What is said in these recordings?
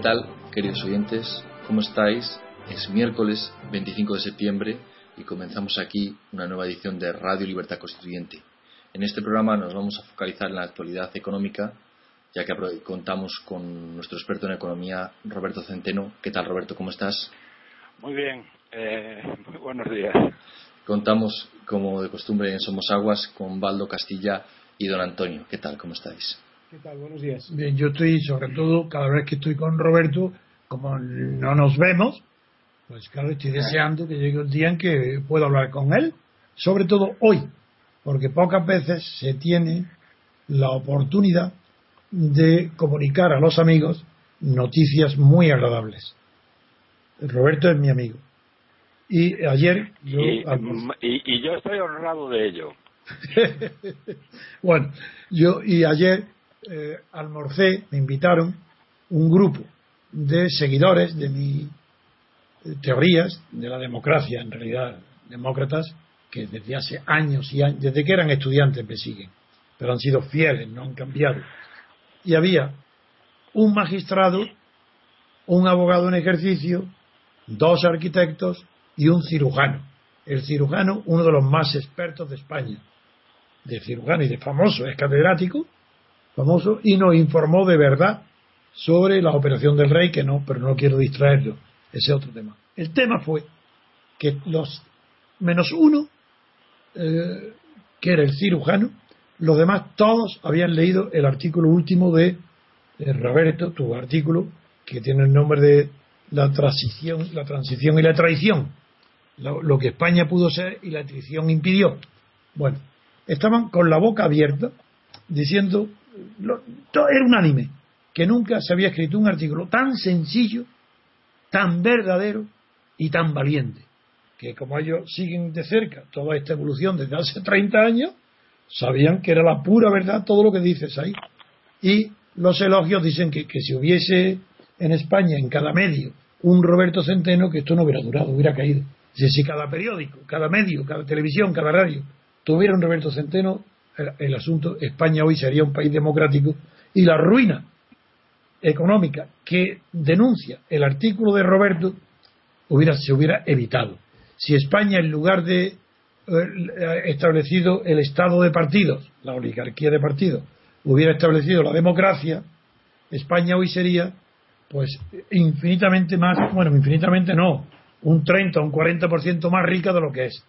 Tal, queridos oyentes? ¿Cómo estáis? Es miércoles 25 de septiembre y comenzamos aquí una nueva edición de Radio Libertad Constituyente. En este programa nos vamos a focalizar en la actualidad económica, ya que contamos con nuestro experto en economía, Roberto Centeno. ¿Qué tal, Roberto? ¿Cómo estás? Muy bien, eh, muy buenos días. Contamos, como de costumbre en Somos Aguas, con Baldo Castilla y don Antonio. ¿Qué tal? ¿Cómo estáis? ¿Qué tal? Buenos días. Bien, yo estoy, sobre todo, cada vez que estoy con Roberto, como no nos vemos, pues claro, estoy deseando que llegue un día en que pueda hablar con él, sobre todo hoy, porque pocas veces se tiene la oportunidad de comunicar a los amigos noticias muy agradables. Roberto es mi amigo. Y ayer yo... y yo estoy honrado de ello. bueno, yo y ayer eh, almorcé, me invitaron un grupo de seguidores de mis eh, teorías de la democracia, en realidad demócratas, que desde hace años y años, desde que eran estudiantes me siguen, pero han sido fieles, no han cambiado. Y había un magistrado, un abogado en ejercicio, dos arquitectos y un cirujano. El cirujano, uno de los más expertos de España, de cirujano y de famoso, es catedrático, famoso, y nos informó de verdad sobre la operación del rey, que no, pero no quiero distraerlo, ese otro tema. El tema fue que los menos uno, eh, que era el cirujano, los demás todos habían leído el artículo último de Roberto, tu artículo, que tiene el nombre de la transición, la transición y la traición, lo, lo que España pudo ser y la traición impidió. Bueno, estaban con la boca abierta diciendo era unánime que nunca se había escrito un artículo tan sencillo, tan verdadero y tan valiente. Que como ellos siguen de cerca toda esta evolución desde hace 30 años, sabían que era la pura verdad todo lo que dices ahí. Y los elogios dicen que, que si hubiese en España, en cada medio, un Roberto Centeno, que esto no hubiera durado, hubiera caído. Si cada periódico, cada medio, cada televisión, cada radio tuviera un Roberto Centeno, el, asunto, España hoy sería un país democrático y la ruina económica que denuncia el artículo de Roberto hubiera, se hubiera evitado. Si España, en lugar de eh, establecido el estado de partidos, la oligarquía de partidos, hubiera establecido la democracia, España hoy sería pues infinitamente más, bueno, infinitamente no, un 30 o un 40% más rica de lo que es.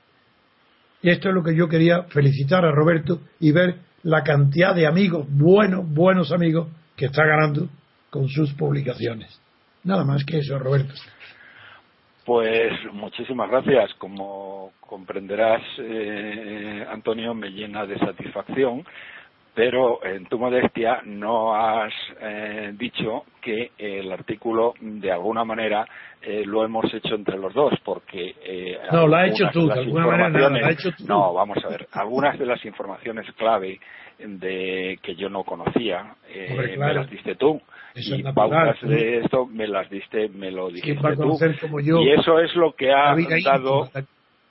Y esto es lo que yo quería felicitar a Roberto y ver la cantidad de amigos, buenos, buenos amigos, que está ganando con sus publicaciones. Nada más que eso, Roberto. Pues muchísimas gracias. Como comprenderás, eh, Antonio, me llena de satisfacción pero en tu modestia no has eh, dicho que el artículo de alguna manera eh, lo hemos hecho entre los dos porque eh, no lo ha hecho tú de alguna manera lo ha hecho tú. no vamos a ver algunas de las informaciones clave de que yo no conocía me las diste tú. Y pautas de esto me las diste me lo dijiste tú. y eso es lo que ha dado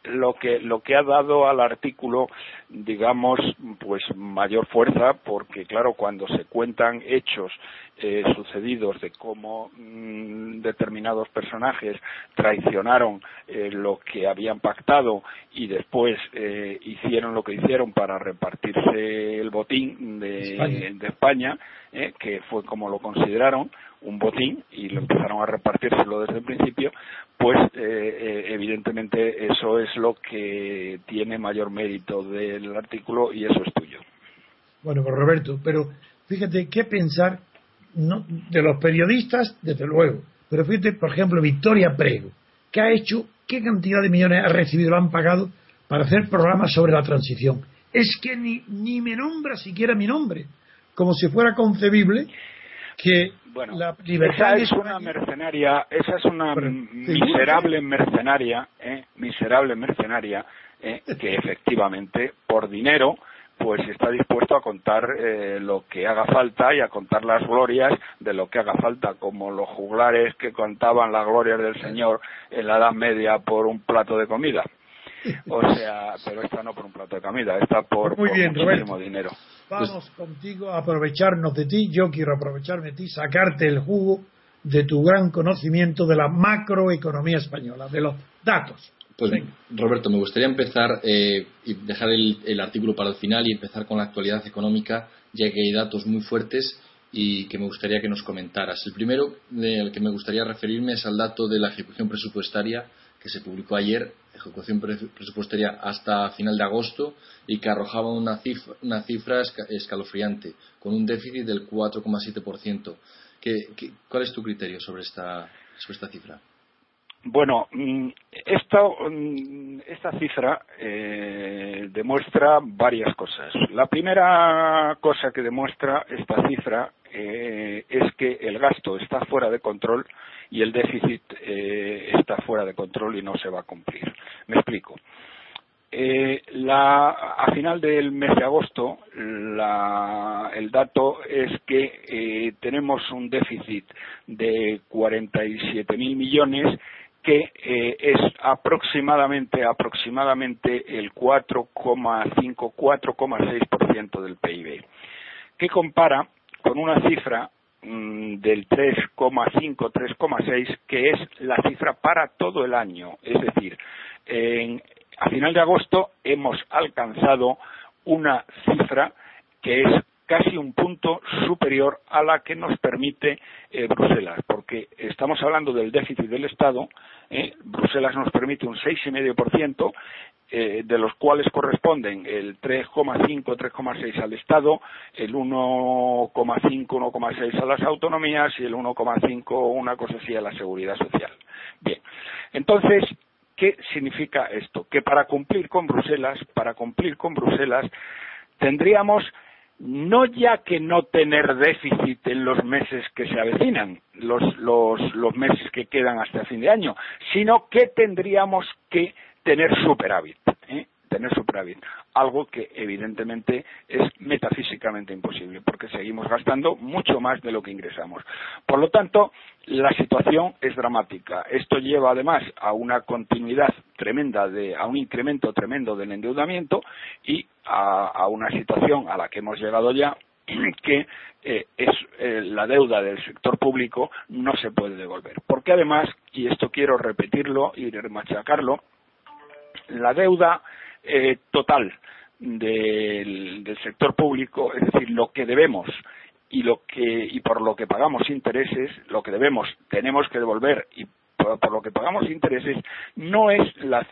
lo que lo que ha dado al artículo digamos pues mayor fuerza porque claro cuando se cuentan hechos eh, sucedidos de cómo mm, determinados personajes traicionaron eh, lo que habían pactado y después eh, hicieron lo que hicieron para repartirse el botín de España, que fue como lo consideraron un botín y lo empezaron a repartírselo desde el principio, pues evidentemente eso es lo que tiene mayor mérito del artículo y eso es tuyo. Bueno, pues Roberto, pero fíjate qué pensar no, de los periodistas, desde luego, pero fíjate, por ejemplo, Victoria Prego, que ha hecho, qué cantidad de millones ha recibido, lo han pagado para hacer programas sobre la transición. Es que ni, ni me nombra siquiera mi nombre, como si fuera concebible que bueno, la libertad esa es una mercenaria, esa es una miserable mercenaria, ¿eh? miserable mercenaria, ¿eh? que efectivamente por dinero pues está dispuesto a contar eh, lo que haga falta y a contar las glorias de lo que haga falta, como los juglares que contaban las glorias del Señor en la Edad Media por un plato de comida. O sea, pero esta no por un plato de comida, esta por, Muy bien, muchísimo dinero. Vamos contigo a aprovecharnos de ti, yo quiero aprovecharme de ti, sacarte el jugo de tu gran conocimiento de la macroeconomía española, de los datos. Pues Roberto, me gustaría empezar eh, y dejar el, artículo para el final y empezar con la actualidad económica, ya que hay datos muy fuertes y que me gustaría que nos comentaras. El primero del que me gustaría referirme es al dato de la ejecución presupuestaria que se publicó ayer, ejecución presupuestaria hasta final de agosto y que arrojaba una cifra, una cifra escalofriante, con un déficit del 4,7%. cuál es tu criterio sobre esta, sobre esta cifra? Bueno, mm, esta, mm, esta cifra eh, demuestra varias cosas. La primera cosa que demuestra esta cifra eh, es que el gasto está fuera de control y el déficit eh, está fuera de control y no se va a cumplir. Me explico. a final del mes de agosto, el dato es que tenemos un déficit de 47.000 millones que eh, es aproximadamente aproximadamente el 4,5 4,6% del PIB que compara con una cifra del 3,5 3,6 que es la cifra para todo el año. Es decir a final de agosto hemos alcanzado una cifra que es casi un punto superior a la que nos permite eh, Bruselas, porque estamos hablando del déficit del Estado, eh, Bruselas nos permite un 6,5%, eh, de los cuales corresponden el 3,5, 3,6 al Estado, el 1,5, 1,6 a las autonomías y el 1,5, una cosa así, a la seguridad social. Bien, entonces, ¿qué significa esto? Que para cumplir con Bruselas, para cumplir con Bruselas, tendríamos no ya que no tener déficit en los meses que se avecinan, los, meses que quedan hasta fin de año, sino que tendríamos que tener superávit. ¿eh? tener superávit, algo que evidentemente es metafísicamente imposible, porque seguimos gastando mucho más de lo que ingresamos. Por lo tanto, la situación es dramática. Esto lleva además a una continuidad tremenda, de, a un incremento tremendo del endeudamiento y a, una situación a la que hemos llegado ya que eh, es eh, la deuda del sector público no se puede devolver. Porque además, y esto quiero repetirlo y machacarlo, la deuda eh, total del, sector público, es decir, lo que debemos y por lo que pagamos intereses, lo que debemos tenemos que devolver y por, lo que pagamos intereses no es la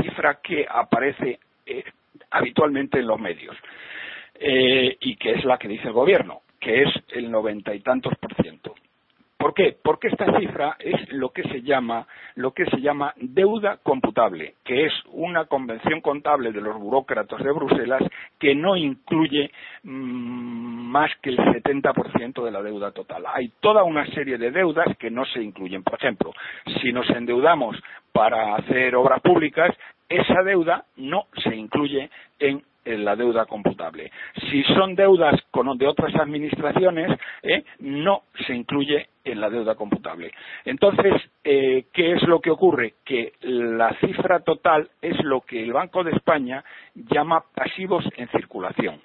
cifra que aparece eh, habitualmente en los medios eh, y que es la que dice el gobierno, que es el noventa y tantos por ciento. ¿Por qué? Porque esta cifra es lo que se llama lo que se llama deuda computable, que es una convención contable de los burócratas de Bruselas que no incluye mm, más que el 70% de la deuda total. Hay toda una serie de deudas que no se incluyen. Por ejemplo, si nos endeudamos para hacer obras públicas, esa deuda no se incluye en en la deuda computable. Si son deudas de otras administraciones, ¿eh? no se incluye en la deuda computable. Entonces, eh, ¿qué es lo que ocurre? Que la cifra total es lo que el Banco de España llama pasivos en circulación,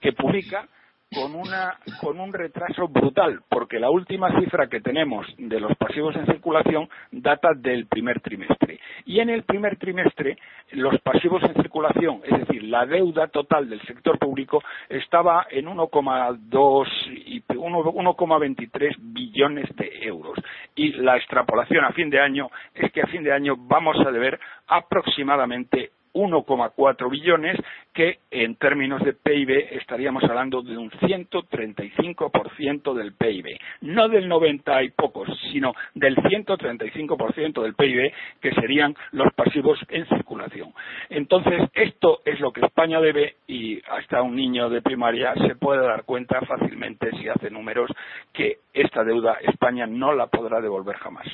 que publica con, una, con un retraso brutal, porque la última cifra que tenemos de los pasivos en circulación data del primer trimestre. Y en el primer trimestre, los pasivos en circulación, es decir, la deuda total del sector público, estaba en 1,2 y 1,23 billones de euros. Y la extrapolación a fin de año es que a fin de año vamos a deber aproximadamente 1,4 billones, que en términos de PIB estaríamos hablando de un 135% del PIB. No del 90 y pocos, sino del 135% del PIB, que serían los pasivos en circulación. Entonces, esto es lo que España debe y hasta un niño de primaria se puede dar cuenta fácilmente si hace números que esta deuda España no la podrá devolver jamás.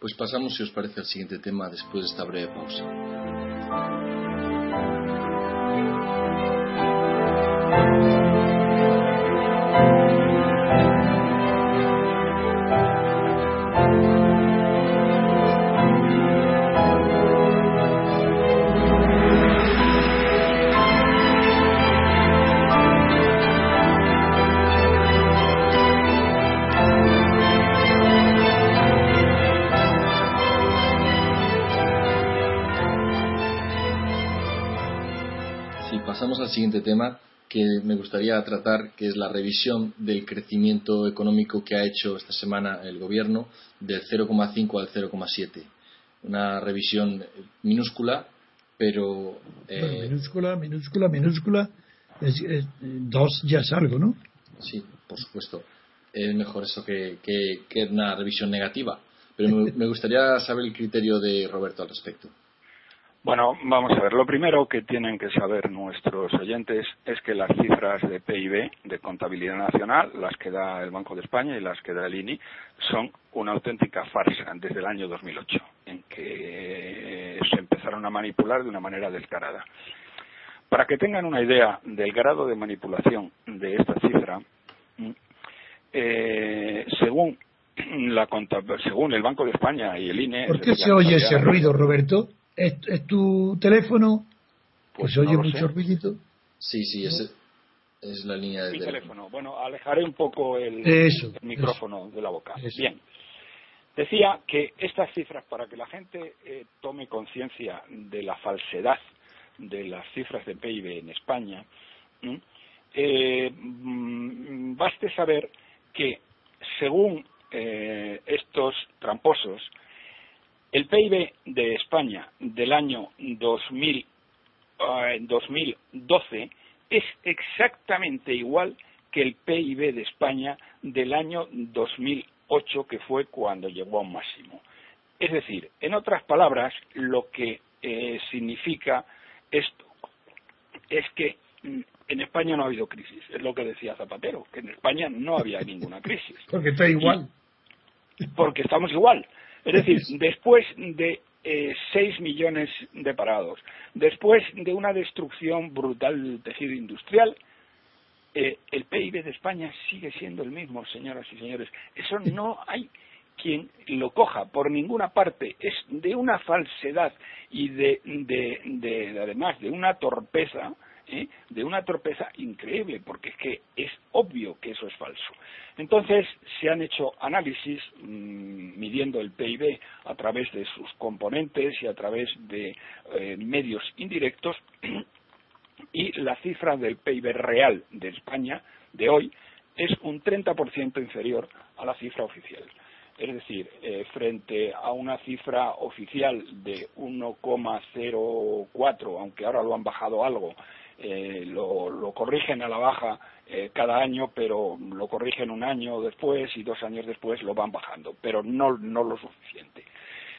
Pues pasamos, si os parece, al siguiente tema después de esta breve pausa. Thank you. Pasamos al siguiente tema que me gustaría tratar, que es la revisión del crecimiento económico que ha hecho esta semana el Gobierno del 0,5 al 0,7. Una revisión minúscula, pero... Eh, minúscula, minúscula, minúscula. dos ya es algo, ¿no? Sí, por supuesto. Es mejor eso que, que, una revisión negativa. Pero me gustaría saber el criterio de Roberto al respecto. Bueno, vamos a ver. Lo primero que tienen que saber nuestros oyentes es que las cifras de PIB, de contabilidad nacional, las que da el Banco de España y las que da el INI, son una auténtica farsa desde el año 2008, en que se empezaron a manipular de una manera descarada. Para que tengan una idea del grado de manipulación de esta cifra, eh, según la según el Banco de España y el INE. ¿Por qué se oye ese ruido, Roberto? ¿Es, tu teléfono? Pues, oye mucho ruidito. Sí, sí, es, es la línea de Mi teléfono. Bueno, alejaré un poco el, micrófono de la boca. Bien. Decía que estas cifras, para que la gente eh, tome conciencia de la falsedad de las cifras de PIB en España, eh, mm, baste saber que según eh, estos tramposos, el PIB de España del año 2000, 2012 eh, es exactamente igual que el PIB de España del año 2008, que fue cuando llegó a un máximo. Es decir, en otras palabras, lo que eh, significa esto es que en España no ha habido crisis, es lo que decía Zapatero, que en España no había ninguna crisis. Porque está igual. porque estamos igual. Es decir, después de eh, 6 millones de parados, después de una destrucción brutal del tejido industrial, eh, el PIB de España sigue siendo el mismo, señoras y señores. Eso no hay quien lo coja por ninguna parte. Es de una falsedad y de, de además de una torpeza ¿eh? de una torpeza increíble, porque es que es obvio que eso es falso. Entonces, se han hecho análisis mm, midiendo el PIB a través de sus componentes y a través de eh, medios indirectos, y la cifra del PIB real de España de hoy es un 30% inferior a la cifra oficial. Es decir, eh, frente a una cifra oficial de 1,04, aunque ahora lo han bajado algo, eh, lo, corrigen a la baja eh, cada año, pero lo corrigen un año después y dos años después lo van bajando, pero no, no lo suficiente.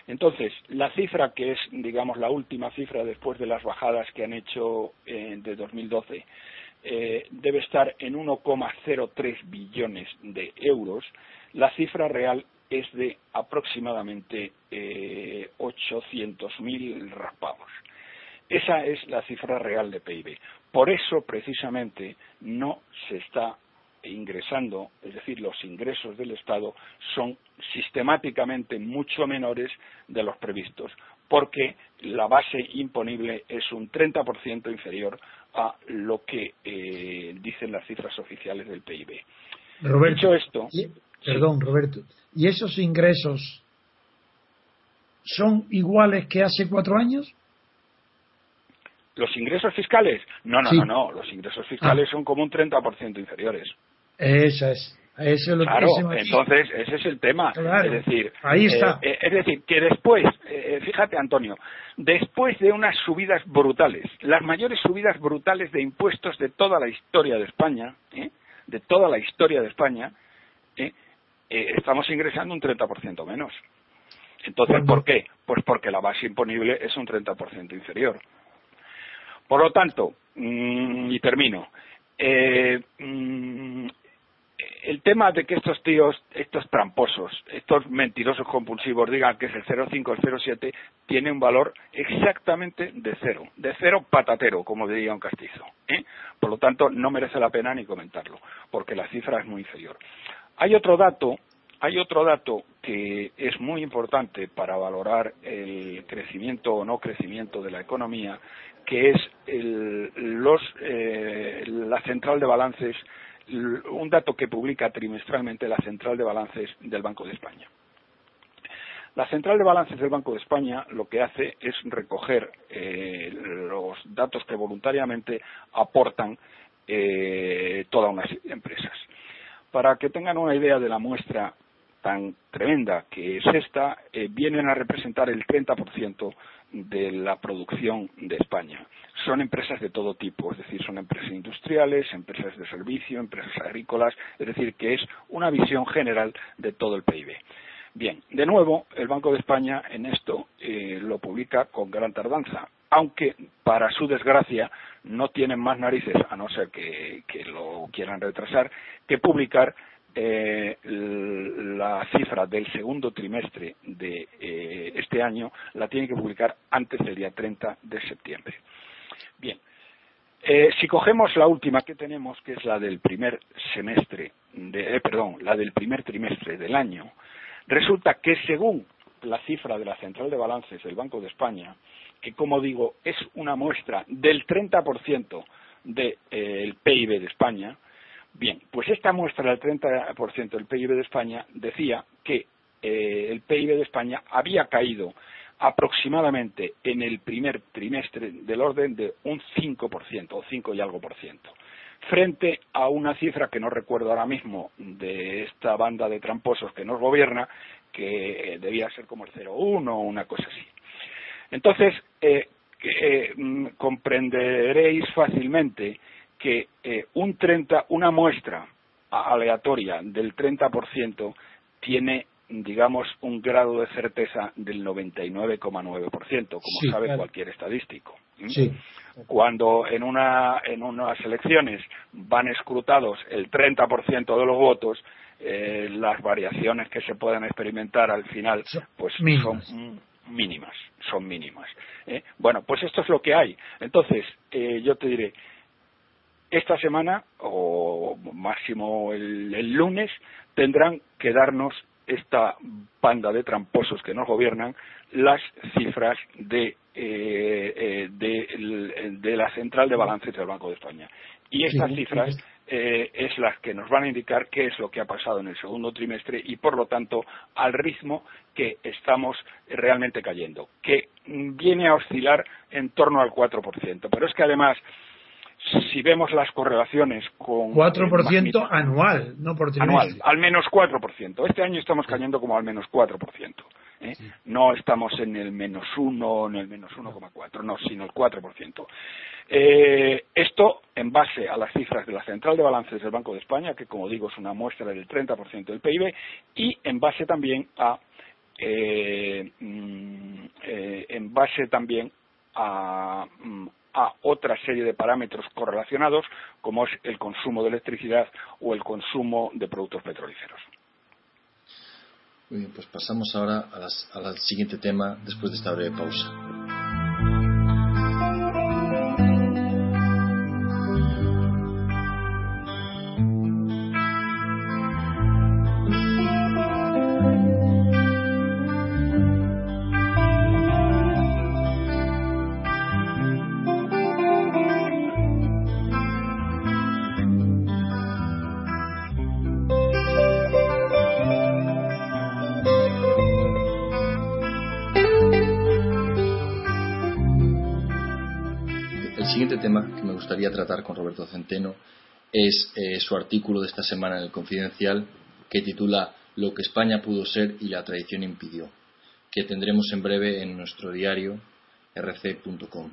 Entonces, la cifra que es, digamos, la última cifra después de las bajadas que han hecho eh, de 2012, debe estar en 1,03 billones de euros. La cifra real es de aproximadamente 800.000 raspados. Esa es la cifra real de PIB. Por eso, precisamente, no se está ingresando, es decir, los ingresos del Estado son sistemáticamente mucho menores de los previstos, porque la base imponible es un 30% inferior a lo que eh, dicen las cifras oficiales del PIB. Roberto, esto, perdón, Roberto, ¿y esos ingresos son iguales que hace cuatro años? ¿Los ingresos fiscales? No, no, no, no. Los ingresos fiscales ah. son como un 30% inferiores. Esa es. Eso es lo claro, entonces ese es el tema. es decir, ahí está. Eh, eh, es decir, que después, eh, fíjate Antonio, después de unas subidas brutales, las mayores subidas brutales de impuestos de toda la historia de España, de toda la historia de España, estamos ingresando un 30% menos. Entonces, ¿por qué? Pues porque la base imponible es un 30% inferior. Por lo tanto, mm, y termino, eh, mm, el tema de que estos tíos, estos tramposos, estos mentirosos compulsivos digan que es el 0,5 el 0,7, tiene un valor exactamente de cero, de cero patatero, como diría un castizo. ¿eh? Por lo tanto, no merece la pena ni comentarlo, porque la cifra es muy inferior. Hay otro dato, hay otro dato que es muy importante para valorar el crecimiento o no crecimiento de la economía, que es los, eh, la central de balances un dato que publica trimestralmente la Central de Balances del Banco de España. La Central de Balances del Banco de España lo que hace es recoger eh, los datos que voluntariamente aportan eh, toda una serie de empresas. Para que tengan una idea de la muestra tan tremenda que es esta, eh, vienen a representar el 30% de la producción de España. Son empresas de todo tipo, es decir, son empresas industriales, empresas de servicio, empresas agrícolas, es decir, que es una visión general de todo el PIB. Bien, de nuevo, el Banco de España en esto eh, lo publica con gran tardanza, aunque para su desgracia no tienen más narices, a no ser que lo quieran retrasar, que publicar eh, la cifra del segundo trimestre de eh, este año la tiene que publicar antes del día 30 de septiembre. Bien, eh, si cogemos la última que tenemos, que es la del primer semestre, de, perdón, la del primer trimestre del año, resulta que según la cifra de la Central de Balances del Banco de España, que como digo es una muestra del 30% del PIB de España, Bien, pues esta muestra del 30% del PIB de España decía que eh, el PIB de España había caído aproximadamente en el primer trimestre del orden de un 5% o 5 y algo por ciento, frente a una cifra que no recuerdo ahora mismo de esta banda de tramposos que nos gobierna, que debía ser como el 0,1 o una cosa así. Entonces, eh, eh, mm, comprenderéis fácilmente que eh, un 30, una muestra aleatoria del 30% tiene digamos, un grado de certeza del 99,9%, como sabe cualquier estadístico. Cuando en, una, en unas elecciones van escrutados el 30% de los votos, eh, las variaciones que se puedan experimentar al final pues son mínimas, son mínimas. ¿eh? Bueno, pues esto es lo que hay. Entonces, yo te diré, esta semana o máximo el, lunes tendrán que darnos esta banda de tramposos que nos gobiernan las cifras de, eh, eh, de, la central de balances del Banco de España. Y estas cifras eh, es las que nos van a indicar qué es lo que ha pasado en el segundo trimestre y, por lo tanto, al ritmo que estamos realmente cayendo, que viene a oscilar en torno al 4%. Pero es que, además, si vemos las correlaciones con... 4% anual, no por Anual, al menos 4%. Este año estamos cayendo como al menos 4%. ¿eh? No estamos en el menos 1, en el menos 1,4, no, sino el 4%. Eh, esto en base a las cifras de la Central de Balances del Banco de España, que como digo es una muestra del 30% del PIB, y en base también a... Eh, mm, eh, en base también a, mm, a otra serie de parámetros correlacionados como es el consumo de electricidad o el consumo de productos petrolíferos. Muy bien, pues pasamos ahora al siguiente tema después de esta breve pausa. Tema que me gustaría tratar con Roberto Centeno es eh, su artículo de esta semana en el Confidencial que titula Lo que España pudo ser y la tradición impidió, que tendremos en breve en nuestro diario rc.com.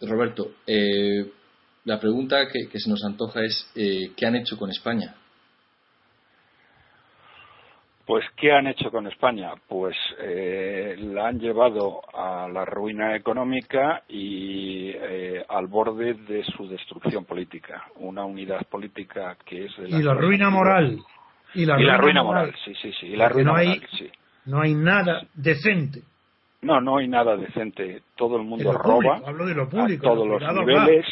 Roberto, eh, la pregunta que, se nos antoja es eh, ¿qué han hecho con España? Pues, ¿qué han hecho con España? Pues eh, la han llevado a la ruina económica y eh, al borde de su destrucción política. Una unidad política que es. De la y la ruina moral. Y la, ruina, moral. sí, sí, sí. Y la ruina no hay, sí. No hay nada decente. No, no hay nada decente. Todo el mundo roba. hablo de lo público, a todos los niveles.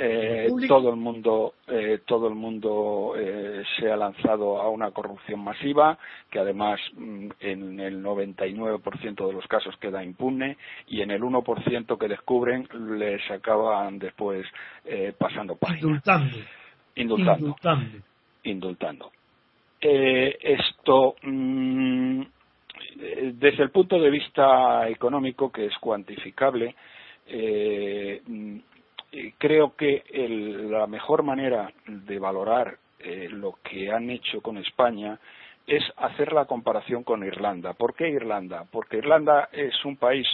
Eh, todo el mundo, eh, todo el mundo eh, se ha lanzado a una corrupción masiva, que además mm, en el 99% de los casos queda impune y en el 1% que descubren les acaban después pasando página. Indultando. Indultando. Indultando. Indultando. esto. Mm, eh, desde el punto de vista económico, que es cuantificable, eh, mm, creo que la mejor manera de valorar eh, lo que han hecho con España es hacer la comparación con Irlanda. ¿Por qué Irlanda? Porque Irlanda es un país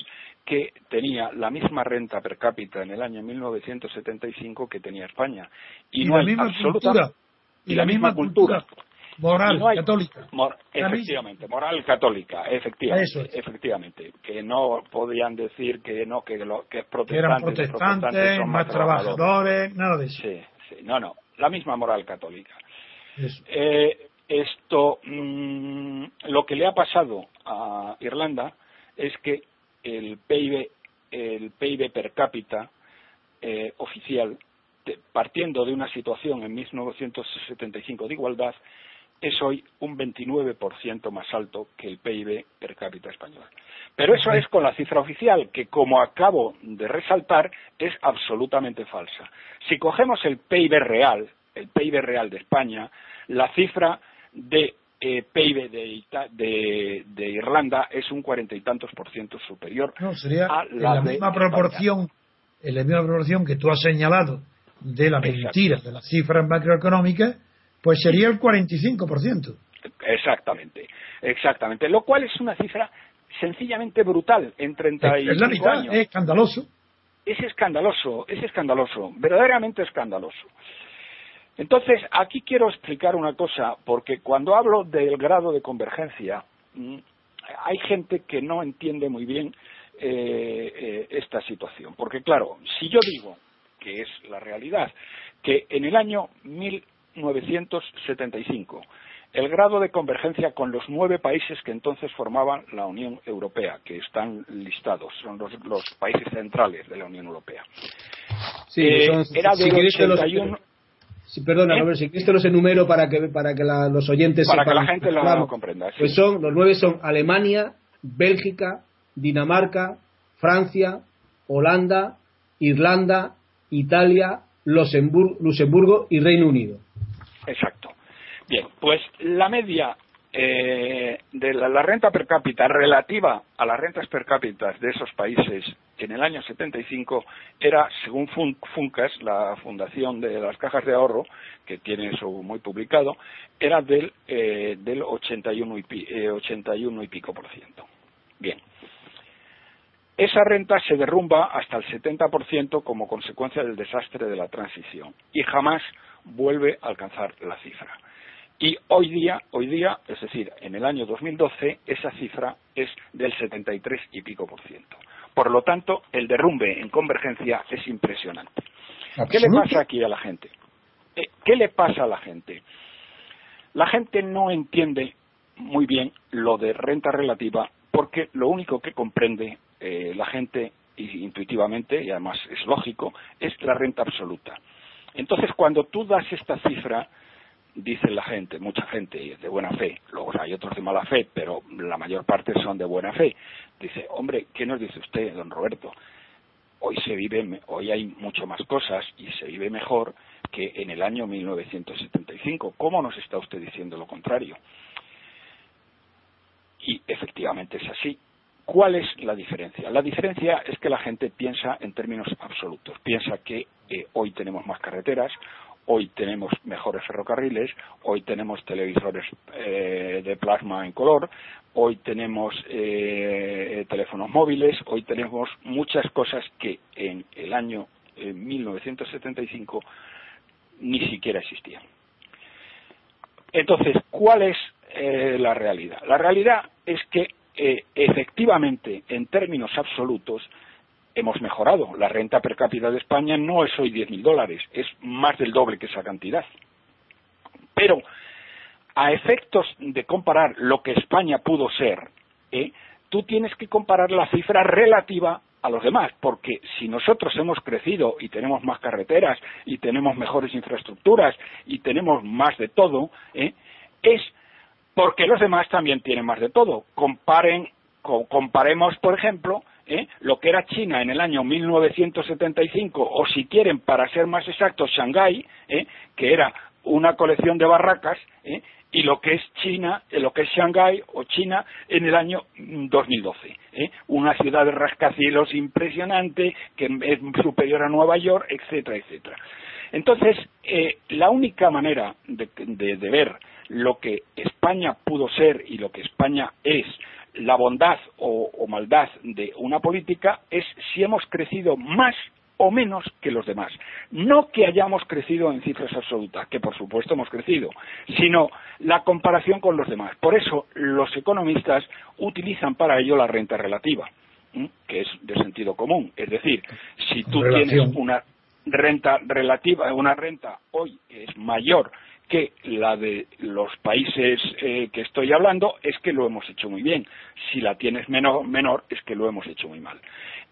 que tenía la misma renta per cápita en el año 1975 que tenía España. Y, no la misma cultura. Y, la, misma, cultura. Moral católica. efectivamente, moral católica, efectivamente, efectivamente, que no podían decir que no que, lo, que es protestante, eran protestantes, más, trabajadores, nada de eso. Sí, sí, no, no, la misma moral católica. Eh, esto, mm, lo que le ha pasado a Irlanda es que el PIB, el PIB per cápita eh, oficial partiendo de una situación en 1975 de igualdad, es hoy un 29% más alto que el PIB per cápita español. Pero eso es con la cifra oficial, que como acabo de resaltar, es absolutamente falsa. Si cogemos el PIB real, el PIB real de España, la cifra de eh, PIB de, Irlanda es un cuarenta y tantos por ciento superior no, sería a la, misma proporción, en la misma proporción que tú has señalado de la mentira de las cifras macroeconómicas pues sería el 45%. Exactamente, exactamente. Lo cual es una cifra sencillamente brutal en 35 es la mitad, Es escandaloso. Es escandaloso, es escandaloso, verdaderamente escandaloso. Entonces, aquí quiero explicar una cosa, porque cuando hablo del grado de convergencia, mm, hay gente que no entiende muy bien eh, eh, esta situación. Porque, claro, si yo digo, que es la realidad, que en el año 1975. El grado de convergencia con los nueve países que entonces formaban la Unión Europea, que están listados, son los, países centrales de la Unión Europea. Sí, eh, era de 81. Sí, perdona, ¿Eh? si quieres te los enumero para que, para que los oyentes para que la gente lo, comprenda. Pues son, los nueve son Alemania, Bélgica, Dinamarca, Francia, Holanda, Irlanda, Italia, Luxemburgo y Reino Unido. Exacto. Bien, pues la media eh, de la, renta per cápita relativa a las rentas per cápita de esos países en el año 75 era, según Funcas, la fundación de las cajas de ahorro, que tiene eso muy publicado, era del, eh, del 81 y, 81 eh, y pico por ciento. Bien. Esa renta se derrumba hasta el 70% como consecuencia del desastre de la transición y jamás vuelve a alcanzar la cifra. Y hoy día, hoy día, es decir, en el año 2012, esa cifra es del 73 y pico por ciento. Por lo tanto, el derrumbe en convergencia es impresionante. ¿Qué le pasa aquí a la gente? Eh, ¿Qué le pasa a la gente? La gente no entiende muy bien lo de renta relativa porque lo único que comprende eh, la gente intuitivamente, y además es lógico, es la renta absoluta. Entonces, cuando tú das esta cifra, dice la gente, mucha gente de buena fe, luego hay otros de mala fe, pero la mayor parte son de buena fe. Dice, hombre, ¿qué nos dice usted, don Roberto? Hoy se vive, hoy hay mucho más cosas y se vive mejor que en el año 1975. ¿Cómo nos está usted diciendo lo contrario? Y efectivamente es así, ¿Cuál es la diferencia? La diferencia es que la gente piensa en términos absolutos. Piensa que eh, hoy tenemos más carreteras, hoy tenemos mejores ferrocarriles, hoy tenemos televisores eh, de plasma en color, hoy tenemos eh, teléfonos móviles, hoy tenemos muchas cosas que en el año 1975 ni siquiera existían. Entonces, ¿cuál es la realidad? La realidad es que efectivamente, en términos absolutos, hemos mejorado. La renta per cápita de España no es hoy 10.000 dólares, es más del doble que esa cantidad. Pero, a efectos de comparar lo que España pudo ser, ¿eh? tú tienes que comparar la cifra relativa a los demás, porque si nosotros hemos crecido y tenemos más carreteras y tenemos mejores infraestructuras y tenemos más de todo, ¿eh? es porque los demás también tienen más de todo. Comparen, comparemos, por ejemplo, ¿eh? lo que era China en el año 1975, o si quieren, para ser más exactos, Shanghái, ¿eh? que era una colección de barracas, ¿eh? y lo que es China, lo que es Shanghái o China en el año 2012. Una ciudad de rascacielos impresionante, que es superior a Nueva York, etcétera, etcétera. Entonces, la única manera de ver lo que España pudo ser y lo que España es, la bondad o, maldad de una política es si hemos crecido más o menos que los demás. No que hayamos crecido en cifras absolutas, que por supuesto hemos crecido, sino la comparación con los demás. Por eso los economistas utilizan para ello la renta relativa, que es de sentido común. Es decir, si tú tienes una renta relativa, una renta hoy que es mayor que la de los países eh, que estoy hablando es que lo hemos hecho muy bien. Si la tienes menor, menor es que lo hemos hecho muy mal.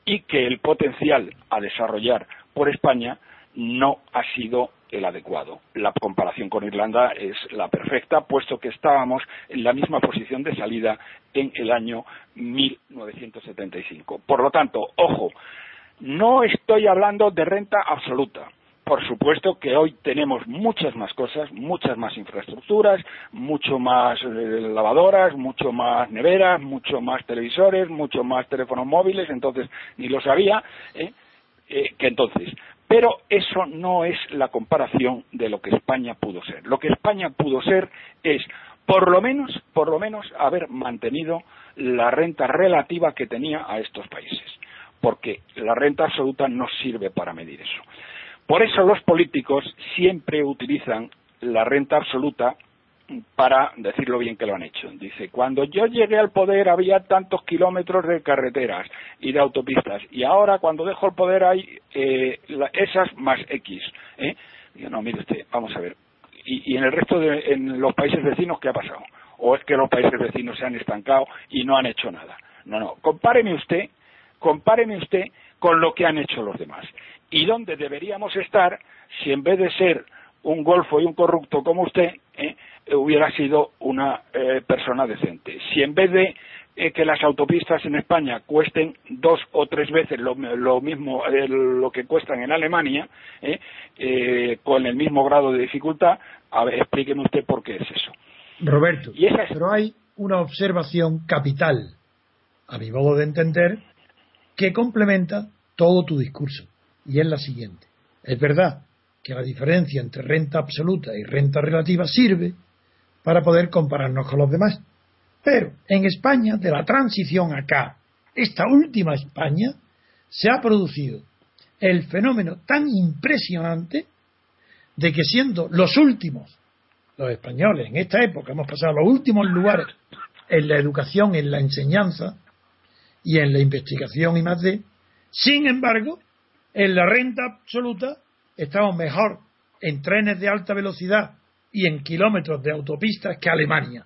Y que el potencial a desarrollar por España no ha sido el adecuado. La comparación con Irlanda es la perfecta, puesto que estábamos en la misma posición de salida en el año 1975. Por lo tanto, ojo, no estoy hablando de renta absoluta por supuesto que hoy tenemos muchas más cosas, muchas más infraestructuras, mucho más eh, lavadoras, mucho más neveras, mucho más televisores, mucho más teléfonos móviles, entonces ni lo sabía, ¿eh? Eh, que entonces. Pero eso no es la comparación de lo que España pudo ser. Lo que España pudo ser es, por lo menos, por lo menos, haber mantenido la renta relativa que tenía a estos países, porque la renta absoluta no sirve para medir eso. Por eso los políticos siempre utilizan la renta absoluta para decirlo bien que lo han hecho. Dice, cuando yo llegué al poder había tantos kilómetros de carreteras y de autopistas y ahora cuando dejo el poder hay eh, esas más X. ¿eh? Digo, no, mire usted, vamos a ver. Y, en el resto de en los países vecinos, ¿qué ha pasado? ¿O es que los países vecinos se han estancado y no han hecho nada? No, no, compáreme usted, compáreme usted con lo que han hecho los demás y dónde deberíamos estar si en vez de ser un golfo y un corrupto como usted, eh, hubiera sido una eh, persona decente. Si en vez de eh, que las autopistas en España cuesten dos o tres veces lo, mismo lo que cuestan en Alemania, con el mismo grado de dificultad, a ver, explíqueme usted por qué es eso. Roberto, pero hay una observación capital, a mi modo de entender, que complementa todo tu discurso y es la siguiente. Es verdad que la diferencia entre renta absoluta y renta relativa sirve para poder compararnos con los demás. Pero en España, de la transición acá, esta última España, se ha producido el fenómeno tan impresionante de que siendo los últimos, los españoles en esta época, hemos pasado los últimos lugares en la educación, en la enseñanza y en la investigación y más de, sin embargo, en la renta absoluta estamos mejor en trenes de alta velocidad y en kilómetros de autopistas que Alemania.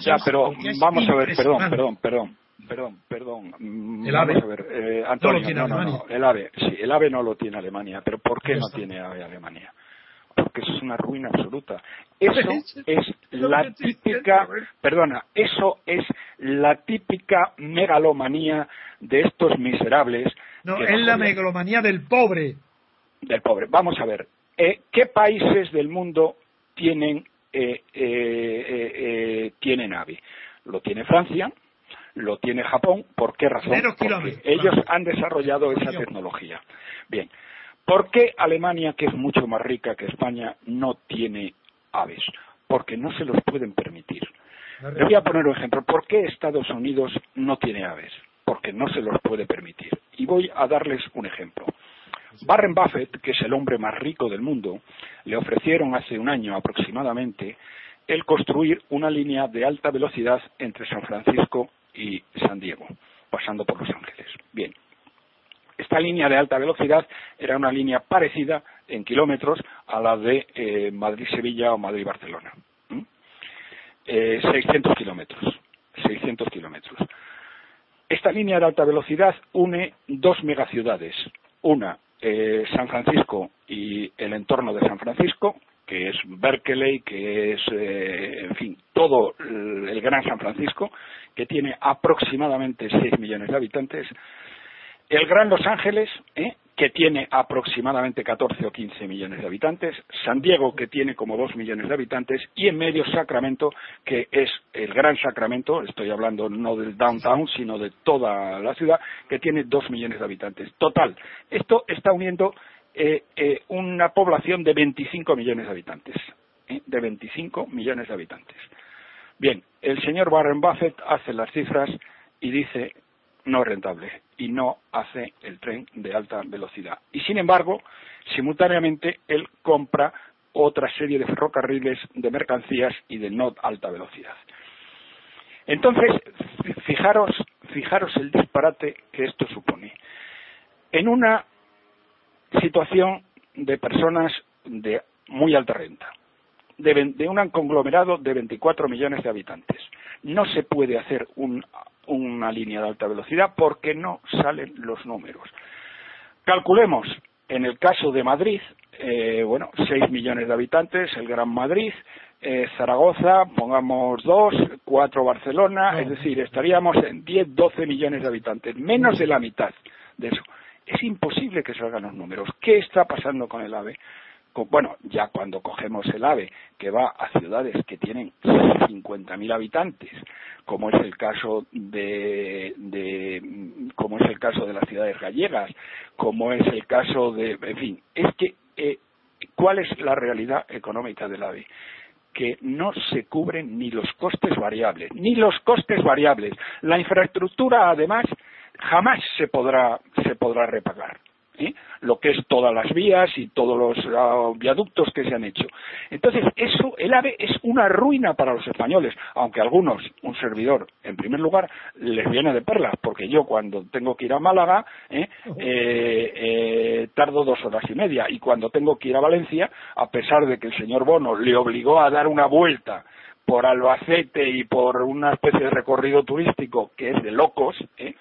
ya, pero vamos a ver, perdón, perdón, perdón, perdón, perdón. El AVE. A ver, eh, Antonio, no, no, el AVE, sí, el AVE no lo tiene Alemania, pero ¿por qué no tiene AVE Alemania? Porque eso es una ruina absoluta. Eso es la típica, perdona, eso es la típica megalomanía de estos miserables. No, es la megalomanía del pobre. Del pobre. Vamos a ver, eh, ¿qué países del mundo tienen, eh, eh, tienen AVE? lo tiene Francia, lo tiene Japón. ¿Por qué razón? Porque ellos han desarrollado esa tecnología. Bien, ¿por qué Alemania, que es mucho más rica que España, no tiene aves? Porque no se los pueden permitir. Le voy a poner un ejemplo. ¿Por qué Estados Unidos no tiene aves? Porque no se los puede permitir. Y voy a darles un ejemplo. Warren Buffett, que es el hombre más rico del mundo, le ofrecieron hace un año aproximadamente el construir una línea de alta velocidad entre San Francisco y San Diego, pasando por Los Ángeles. Bien, esta línea de alta velocidad era una línea parecida en kilómetros a la de eh, Madrid-Sevilla o Madrid-Barcelona. 600 eh, kilómetros. 600 kilómetros. Esta línea de alta velocidad une dos megaciudades. Una, eh, San Francisco y el entorno de San Francisco, que es Berkeley, que es, eh, en fin, todo el Gran San Francisco, que tiene aproximadamente 6 millones de habitantes, el Gran Los Ángeles, ¿eh? Que tiene aproximadamente 14 o 15 millones de habitantes, San Diego, que tiene como 2 millones de habitantes, y en medio Sacramento, que es el Gran Sacramento, estoy hablando no del downtown, sino de toda la ciudad, que tiene 2 millones de habitantes. Total, esto está uniendo eh, eh, una población de 25 millones de habitantes. ¿eh? De 25 millones de habitantes. Bien, el señor Warren Buffett hace las cifras y dice no es rentable y no hace el tren de alta velocidad. Y sin embargo, simultáneamente él compra otra serie de ferrocarriles de mercancías y de no alta velocidad. Entonces, fijaros, fijaros el disparate que esto supone. En una situación de personas de muy alta renta, de, un conglomerado de 24 millones de habitantes. No se puede hacer una línea de alta velocidad porque no salen los números. Calculemos, en el caso de Madrid, eh, bueno, 6 millones de habitantes, el Gran Madrid, eh, Zaragoza, pongamos 2, 4 Barcelona, es decir, estaríamos en 10, 12 millones de habitantes, menos de la mitad de eso es imposible que salgan los números. ¿Qué está pasando con el AVE? Bueno, ya cuando cogemos el AVE que va a ciudades que tienen 50.000 habitantes, como es el caso de, como es el caso de las ciudades gallegas, como es el caso de, en fin, es que eh, ¿cuál es la realidad económica del AVE? que no se cubren ni los costes variables, ni los costes variables. La infraestructura, además, jamás se podrá, se podrá repagar. ¿Eh? lo que es todas las vías y todos los ah, viaductos que se han hecho. Entonces, eso, el AVE es una ruina para los españoles, aunque a algunos, un servidor, en primer lugar, les viene de perlas, porque yo cuando tengo que ir a Málaga, ¿eh? Eh, tardo dos horas y media, y cuando tengo que ir a Valencia, a pesar de que el señor Bono le obligó a dar una vuelta por Albacete y por una especie de recorrido turístico que es de locos, ¿eh?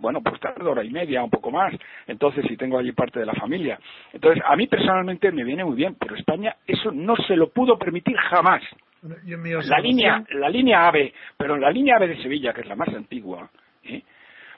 Bueno, pues tarde hora y media, un poco más. Entonces, si tengo allí parte de la familia. Entonces, a mí personalmente me viene muy bien, pero España eso no se lo pudo permitir jamás. La línea, la línea AVE, pero la línea AVE de Sevilla, que es la más antigua, ¿eh?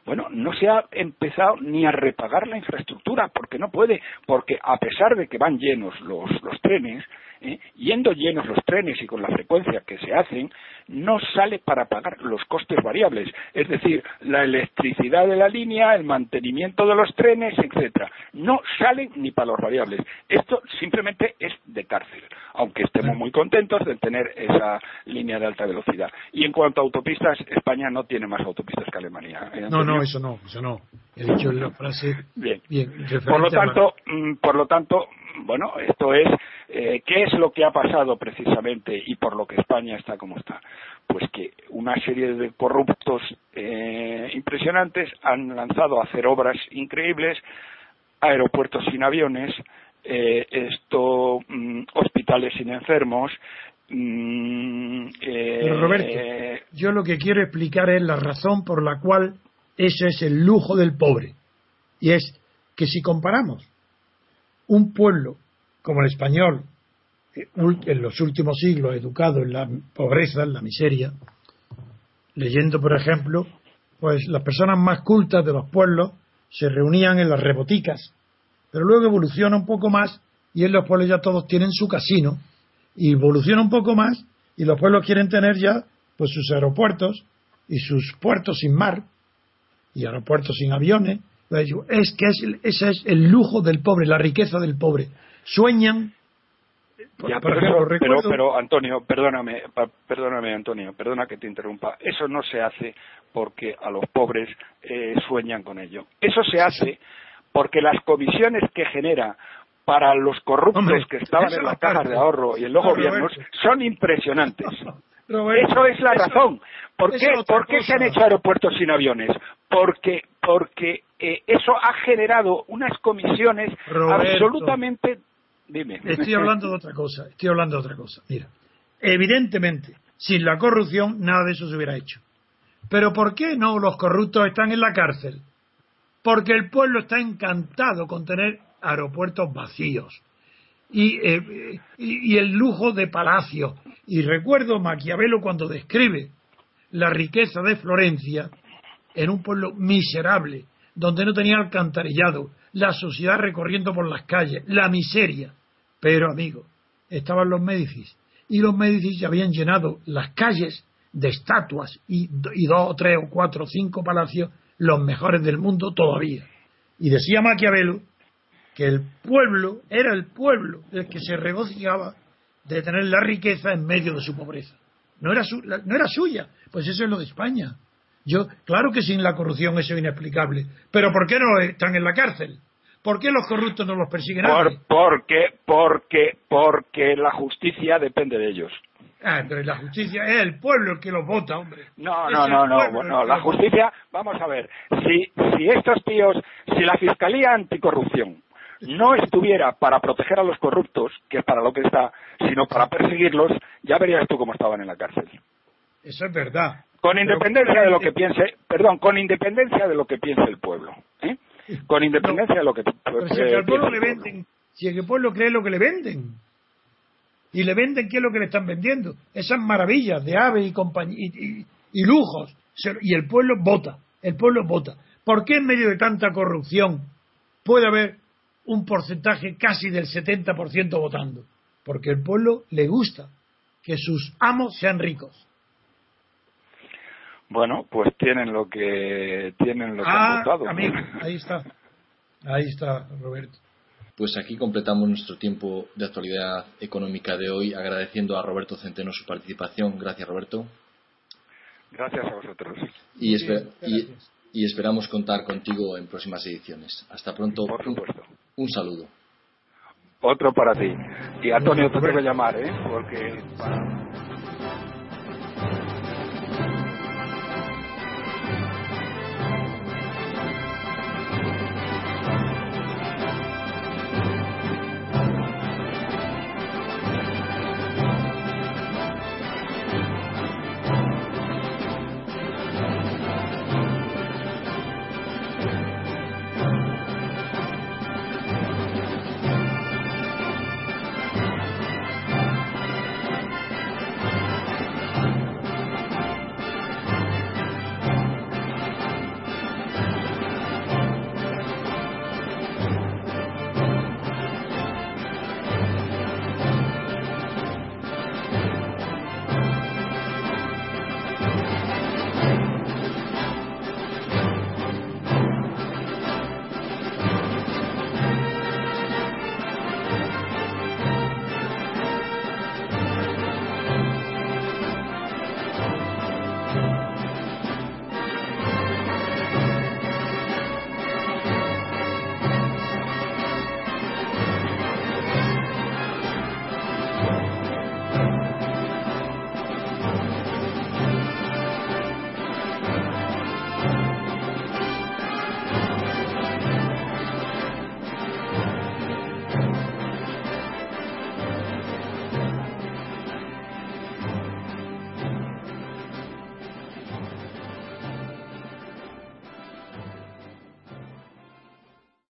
bueno, no se ha empezado ni a repagar la infraestructura, porque no puede, porque a pesar de que van llenos los, los trenes, ¿eh? yendo llenos los trenes y con la frecuencia que se hacen, no sale para pagar los costes variables, es decir, la electricidad de la línea, el mantenimiento de los trenes, etcétera. No sale ni para los variables. Esto simplemente es de cárcel, aunque estemos muy contentos de tener esa línea de alta velocidad. Y en cuanto a autopistas, España no tiene más autopistas que Alemania. ¿eh, no, no, eso no, eso no. He dicho la frase. Bien. por lo tanto, mm, por lo tanto, bueno, esto es eh, qué es lo que ha pasado precisamente y por lo que España está como está. Pues que una serie de corruptos eh, impresionantes han lanzado a hacer obras increíbles, aeropuertos sin aviones, eh, esto, mm, hospitales sin enfermos. Mm, Pero Roberto, yo lo que quiero explicar es la razón por la cual ese es el lujo del pobre. Y es que si comparamos un pueblo como el español, eh, en los últimos siglos educado en la pobreza, en la miseria, leyendo, por ejemplo, pues las personas más cultas de los pueblos se reunían en las reboticas, pero luego evoluciona un poco más y en los pueblos ya todos tienen su casino y evoluciona un poco más y los pueblos quieren tener ya pues sus aeropuertos y sus puertos sin mar y aeropuertos sin aviones. Es que es, ese es el lujo del pobre, la riqueza del pobre. Sueñan pero, pero, Antonio, perdóname, perdóname Antonio, perdona que te interrumpa. Eso no se hace porque a los pobres eh, sueñan con ello. Eso se hace porque las comisiones que genera para los corruptos que estaban en las cajas de ahorro y en los gobiernos son impresionantes. eso es la razón. ¿Por qué, ¿por qué se han hecho aeropuertos sin aviones? Porque, porque eh, eso ha generado unas comisiones absolutamente Dime. Estoy hablando de otra cosa, estoy hablando de otra cosa. Mira, evidentemente, sin la corrupción nada de eso se hubiera hecho. Pero ¿por qué no los corruptos están en la cárcel? Porque el pueblo está encantado con tener aeropuertos vacíos y, eh, y, y el lujo de palacios. Y recuerdo Maquiavelo cuando describe la riqueza de Florencia en un pueblo miserable, donde no tenía alcantarillado, la sociedad recorriendo por las calles, la miseria. Pero, amigo, estaban los Médicis. Y los Médicis ya habían llenado las calles de estatuas y, y dos o tres o cuatro o cinco palacios, los mejores del mundo todavía. Y decía Maquiavelo que el pueblo era el pueblo el que se regocijaba de tener la riqueza en medio de su pobreza. No era, no era suya, pues eso es lo de España. Yo, claro que sin la corrupción eso es inexplicable, pero ¿por qué no están en la cárcel? ¿Por qué los corruptos no los persiguen Por, porque, porque, porque la justicia depende de ellos. Ah, pero la justicia es el pueblo el que los vota, hombre. No, no, no, no, no, la justicia, vamos a ver, si, si estos tíos, si la Fiscalía Anticorrupción no estuviera para proteger a los corruptos, que es para lo que está, sino para perseguirlos, ya verías tú cómo estaban en la cárcel. Eso es verdad. Con independencia de lo que piense, perdón, con independencia de lo que piense el pueblo. ¿eh? con independencia de lo que... Pero si al pueblo le venden, si el pueblo cree lo que le venden, y le venden qué es lo que le están vendiendo, esas maravillas de aves y, y, y, lujos, y el pueblo vota, el pueblo vota. ¿Por qué en medio de tanta corrupción puede haber un porcentaje casi del 70% votando? Porque el pueblo le gusta que sus amos sean ricos. Bueno, pues tienen lo que tienen lo que ah, han votado. Amigo, ahí está. Ahí está, Roberto. Pues aquí completamos nuestro tiempo de actualidad económica de hoy, agradeciendo a Roberto Centeno su participación. Gracias, Roberto. Gracias a vosotros. Y, y, esperamos contar contigo en próximas ediciones. Hasta pronto. Por supuesto. Un, saludo. Otro para ti. Y Antonio, te que llamar, ¿eh? Porque.